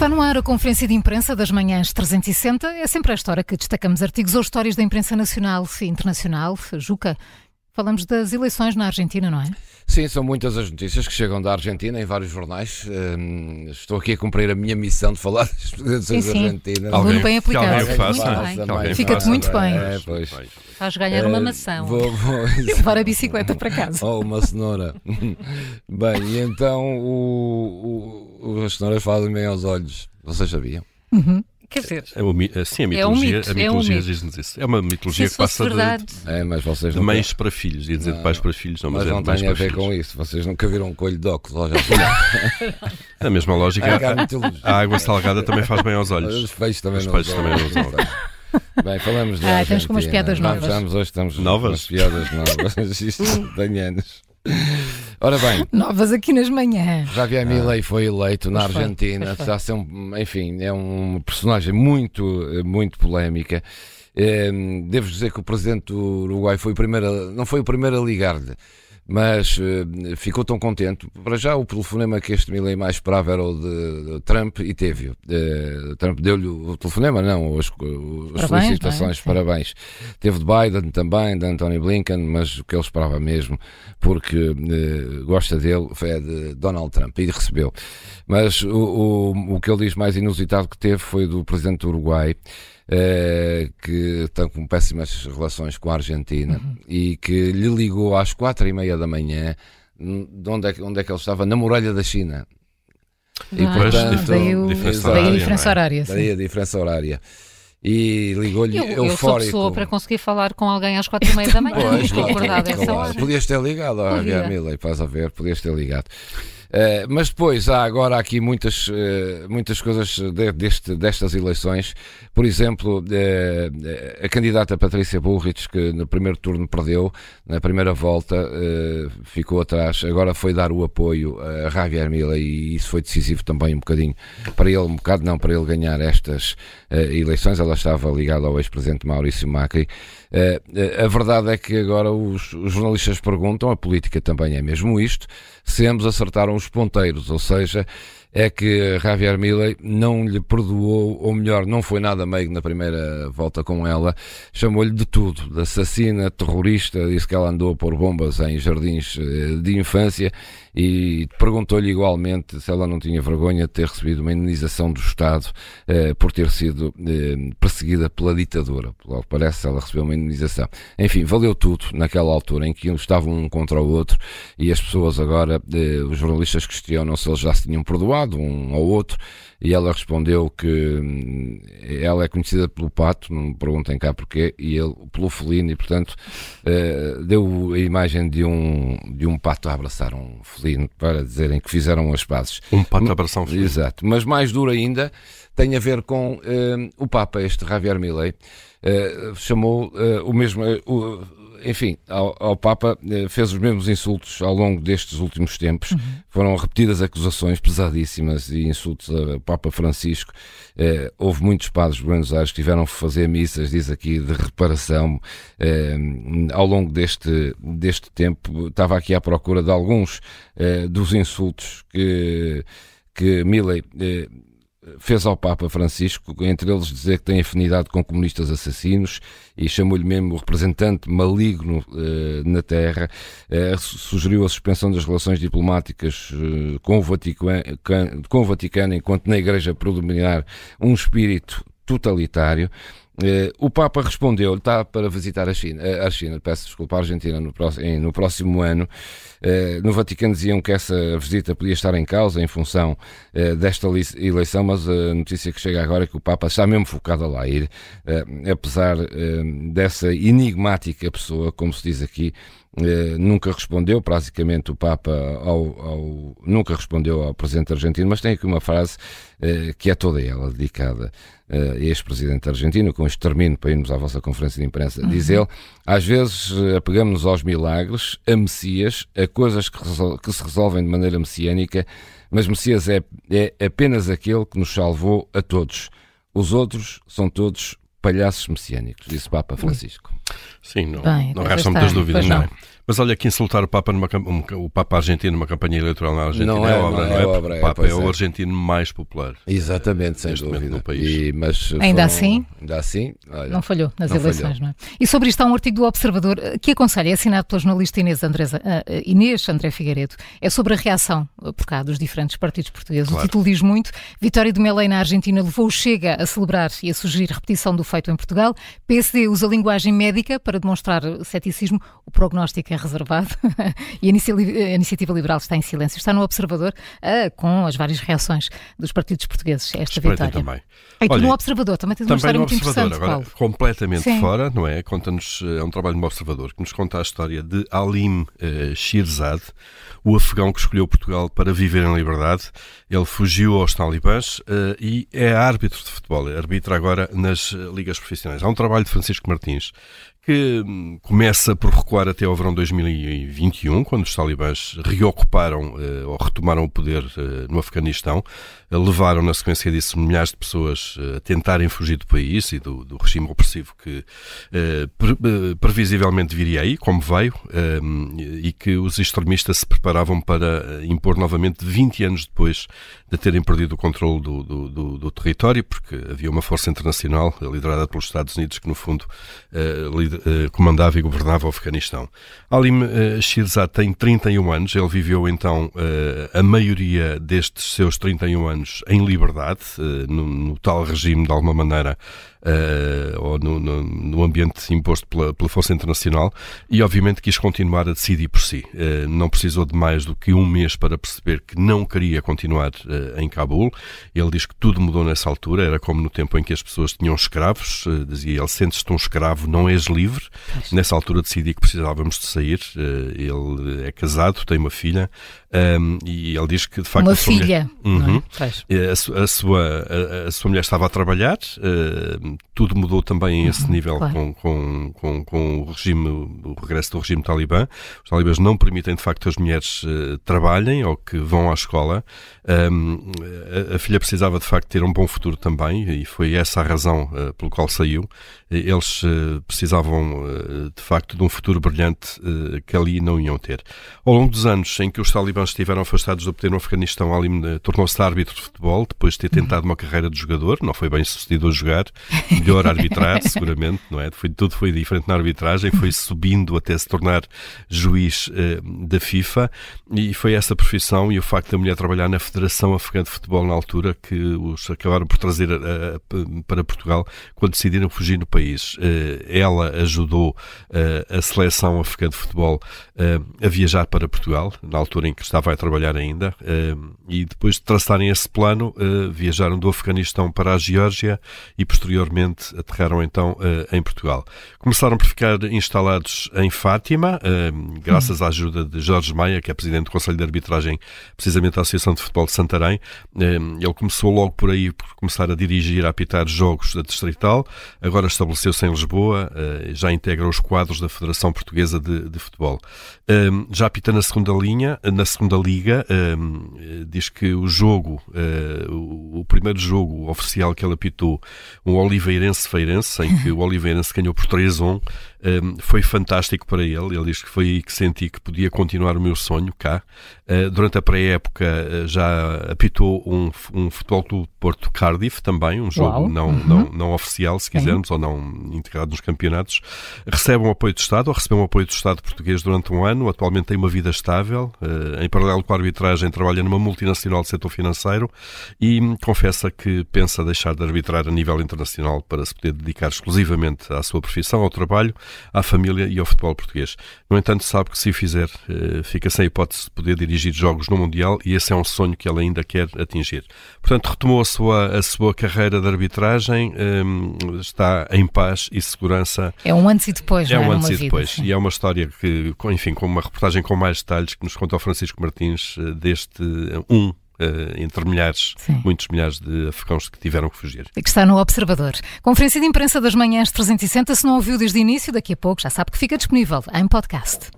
Está no ar a conferência de imprensa das manhãs 360. É sempre esta hora que destacamos artigos ou histórias da imprensa nacional e internacional. Juca, falamos das eleições na Argentina, não é? Sim, são muitas as notícias que chegam da Argentina em vários jornais. Um, estou aqui a cumprir a minha missão de falar das sim, sim. argentinas. Alguém, bem aplicado. Que alguém faça, muito bem. Fica-te muito bem. É, pois. Faz ganhar uma maçã. Vou, vou, e levar a bicicleta para casa. Ou uma cenoura. bem, e então o, o, as cenouras fazem bem aos olhos. Vocês sabiam? Uhum. Quer dizer, é uma, sim, a mitologia, é um mito, a mitologia é um diz-nos isso. É uma mitologia que passa verdade. de, É, mas vocês de não mães para filhos, ia dizer de pais para filhos, não, mas, Mas é não tem a ver filhos. com isso. Vocês nunca viram um coelho de óculos. A mesma lógica, É, mitologia. a água salgada também faz bem aos Os olhos. peixes também Os não peixes também não usam. Bem, falamos de Ah, estamos com umas piadas novas. vamos, hoje estamos com Novas? umas piadas novas. Isto tem anos. Ora bem, Novas aqui nas manhãs. Javier Milei foi eleito na Argentina. Está a ser um, enfim, é um personagem muito, muito polémica. Eh, Devo dizer que o presidente do Uruguai foi o primeiro, a- não foi o primeiro a ligar-lhe, mas eh, ficou tão contente. Para já, o telefonema que este Milei mais esperava era o de, Trump e teve-o. Eh, Trump deu-lhe o telefonema, não, as, as Parabéns, felicitações, não é? Parabéns. Teve de Biden também, de Anthony Blinken, mas o que ele esperava mesmo, porque eh, gosta dele, foi de Donald Trump e recebeu. Mas o, o, o que ele diz mais inusitado que teve foi do presidente do Uruguai, eh, que está com péssimas relações com a Argentina Uhum. e que lhe ligou às quatro e meia da manhã, de onde é, que- onde é que ele estava? Na muralha da China. E, Ah, portanto, daí, o- diferença daí a diferença não é? horária. sim. Daí a diferença horária. E ligou-lhe eu, eu sou eufórico. pessoa para conseguir falar com alguém às quatro e meia da manhã. Pois, Estou claro, acordada a essa claro. Podias ter ligado à Milei, faz a ver, podias ter ligado. Eh, mas depois há agora aqui muitas, eh, muitas coisas de- deste, destas eleições. Por exemplo, eh, a candidata Patrícia Bullrich, que no primeiro turno perdeu, na primeira volta ficou atrás, agora foi dar o apoio a Javier Milei e isso foi decisivo também um bocadinho para ele, um bocado não, para ele ganhar estas eleições. Ela estava ligada ao ex-presidente Maurício Macri. Eh, eh, a verdade é que agora os, os jornalistas perguntam, a política também é mesmo isto, se ambos acertaram os ponteiros, ou seja, é que Javier Milei não lhe perdoou, ou melhor, não foi nada meio na primeira volta com ela, chamou-lhe de tudo, de assassina, terrorista, disse que ela andou a pôr bombas em jardins eh, de infância e perguntou-lhe igualmente se ela não tinha vergonha de ter recebido uma indenização do Estado eh, por ter sido eh, perseguida pela ditadura. Que parece, ela recebeu uma indenização. Enfim, valeu tudo naquela altura em que estavam um contra o outro e as pessoas agora, eh, os jornalistas questionam se eles já se tinham perdoado um ao outro e ela respondeu que hum, ela é conhecida pelo pato, não me perguntem cá porquê, e ele pelo felino, e portanto eh, deu a imagem de um, de um pato a abraçar um felino para dizerem que fizeram as pazes. Um pato a abraçar um filho. Exato, mas mais duro ainda tem a ver com eh, o Papa, este Javier Milei, eh, chamou o mesmo, enfim, ao, ao Papa eh, fez os mesmos insultos ao longo destes últimos tempos. Foram repetidas acusações pesadíssimas e insultos ao Papa Francisco. Eh, houve muitos padres de Buenos Aires que tiveram que fazer missas, diz aqui, de reparação eh, ao longo deste, deste tempo. Estava aqui à procura de alguns eh, dos insultos que, que Milley eh, fez ao Papa Francisco, entre eles dizer que tem afinidade com comunistas assassinos e chamou-lhe mesmo o representante maligno eh, na Terra, Eh, su- sugeriu a suspensão das relações diplomáticas eh, com, o Vaticano, com o Vaticano, enquanto na Igreja predominar um espírito totalitário. Eh, o Papa respondeu, está para visitar a China, eh, a China, peço desculpa, a Argentina no próximo, no próximo ano. Eh, no Vaticano diziam que essa visita podia estar em causa em função desta eleição, mas a notícia que chega agora é que o Papa está mesmo focado a lá ir, apesar dessa enigmática pessoa, como se diz aqui, eh, nunca respondeu, praticamente o Papa ao, ao- nunca respondeu ao presidente argentino, mas tem aqui uma frase eh, que é toda ela dedicada eh, a este presidente argentino, com este termino para irmos à vossa conferência de imprensa. Diz ele, às vezes eh, apegamos-nos aos milagres, a Messias, a coisas que, resol- que se resolvem de maneira messiânica, mas Messias é, é apenas aquele que nos salvou a todos. Os outros são todos palhaços messiânicos, disse Papa Francisco. Sim, não, Bem, não está. muitas dúvidas, não. não. é? Mas olha que insultar o Papa, numa, um, o Papa argentino numa campanha eleitoral na Argentina não é, é, obra, não não é é? obra, o é, Papa é, pois o é. argentino mais popular. Exatamente, sem dúvida. no país. E, mas Ainda foram- assim? Ainda assim, olha, Não falhou nas Não eleições, falhou. não é? E sobre isto há um artigo do Observador eh, que aconselha, é assinado pela jornalista Inês, Andresa, eh, Inês André Figueiredo. É sobre a reação por cá dos diferentes partidos portugueses. O Claro. título diz muito. Vitória de Melei na Argentina levou o Chega a celebrar e a sugerir repetição do feito em Portugal. PSD usa linguagem médica para demonstrar ceticismo. O prognóstico é reservado. e a Inicia- a Iniciativa Liberal está em silêncio. Está no Observador eh, com as várias reações dos partidos portugueses a esta Espreitem vitória. também. E tu Olha, no Observador também tens uma história no muito Observador, interessante, agora Paulo. completamente Sim. fora, não é? Conta-nos, é um trabalho do Observador que nos conta a história de Alim eh, Shirzad, o afegão que escolheu Portugal para viver em liberdade. Ele fugiu aos talibãs eh, e é árbitro de futebol, arbitra agora nas eh, ligas profissionais. Há um trabalho de Francisco Martins que hum, começa por recuar até ao verão 2021, quando os talibãs reocuparam eh, ou retomaram o poder eh, no Afeganistão, Eh, levaram na sequência disso milhares de pessoas a tentarem fugir do país e do, do regime opressivo que pre- previsivelmente viria aí, como veio, eh, e que os extremistas se preparavam para impor novamente 20 anos depois de terem perdido o controle do, do, do- do território, porque havia uma força internacional liderada pelos Estados Unidos que, no fundo, lider- eh, comandava e governava o Afeganistão. Alim eh, Shirzad tem 31 anos, ele viveu então eh, a maioria destes seus 31 anos em liberdade, eh, no, no tal regime, de alguma maneira, eh, ou no, no- no ambiente imposto pela, pela Força Internacional, e obviamente quis continuar a decidir por si. Eh, não precisou de mais do que um mês para perceber que não queria continuar eh, em Cabul. Ele diz que tudo mudou nessa altura, era como no tempo em que as pessoas tinham escravos, dizia ele, sentes-te um escravo, não és livre. Nessa altura decidi que precisávamos de sair. Ele é casado, tem uma filha, ehm, e ele diz que de facto Uma a sua mulher- filha. não é? Uhum. Eh, A, a sua, a, a sua mulher estava a trabalhar, eh, tudo mudou também a esse nível Uhum, claro. com, com, com, com o regime, o regresso do regime talibã. Os talibãs não permitem de facto que as mulheres eh, trabalhem ou que vão à escola. Um, a, a filha precisava de facto ter um bom futuro também e foi essa a razão eh, pelo qual saiu. Eles eh, precisavam de facto de um futuro brilhante que ali não iam ter. Ao longo dos anos em que os talibãs estiveram afastados do poder no Afeganistão, Ali eh, tornou-se árbitro de futebol, depois de ter tentado uma carreira de jogador, não foi bem sucedido a jogar, melhor arbitrar, seguramente, não é? Foi, tudo foi diferente na arbitragem, foi subindo até se tornar juiz eh, da FIFA e foi essa profissão e o facto da mulher trabalhar na Federação Afegã de Futebol na altura que os acabaram por trazer a- a- para Portugal quando decidiram fugir no país. Eh, ela ajudou eh, a seleção afegã de futebol a viajar para Portugal, na altura em que estava a trabalhar ainda, eh, e depois de traçarem esse plano, eh, viajaram do Afeganistão para a Geórgia e posteriormente aterraram então eh, em Portugal. Começaram por ficar instalados em Fátima, eh, graças à ajuda de Jorge Maia, que é presidente do Conselho de Arbitragem, precisamente da Associação de Futebol de Santarém. Eh, Ele começou logo por aí por começar a dirigir, a apitar jogos da Distrital, agora estabeleceu-se em Lisboa, eh, já integra os quadros da Federação Portuguesa de, de Futebol. Já apita na segunda linha, na segunda liga, um, eh, diz que o jogo, eh, o, primeiro jogo oficial que ele apitou, um Oliveirense-Feirense, em que o Oliveirense ganhou por 3-1, um, foi fantástico para ele. Ele diz que foi aí que senti que podia continuar o meu sonho cá. Uh, durante a pré-época uh, já apitou um, um Futebol Clube de Porto Cardiff também, um jogo Uau. não, Uhum. não, não oficial, se quisermos, ou não integrado nos campeonatos. Recebe um apoio do Estado, ou recebeu um apoio do Estado português durante um ano. Atualmente tem uma vida estável. Uh, em paralelo com a arbitragem, trabalha numa multinacional de setor financeiro e confessa que pensa deixar de arbitrar a nível internacional para se poder dedicar exclusivamente à sua profissão, ao trabalho, à família e ao futebol português. No entanto, sabe que se o fizer, eh, fica sem hipótese de poder dirigir jogos no Mundial e esse é um sonho que ele ainda quer atingir. Portanto, retomou a sua, a sua carreira de arbitragem, hum, está em paz e segurança. É um antes e depois, É não é? um antes e vida, depois. sim. E é uma história que, enfim, com uma reportagem com mais detalhes que nos conta o Francisco Martins eh, deste eh, um eh, entre milhares, Sim. muitos milhares de afegãos que tiveram que fugir. que está no Observador. Conferência de imprensa das manhãs 360, se não ouviu desde o início, daqui a pouco já sabe que fica disponível em podcast.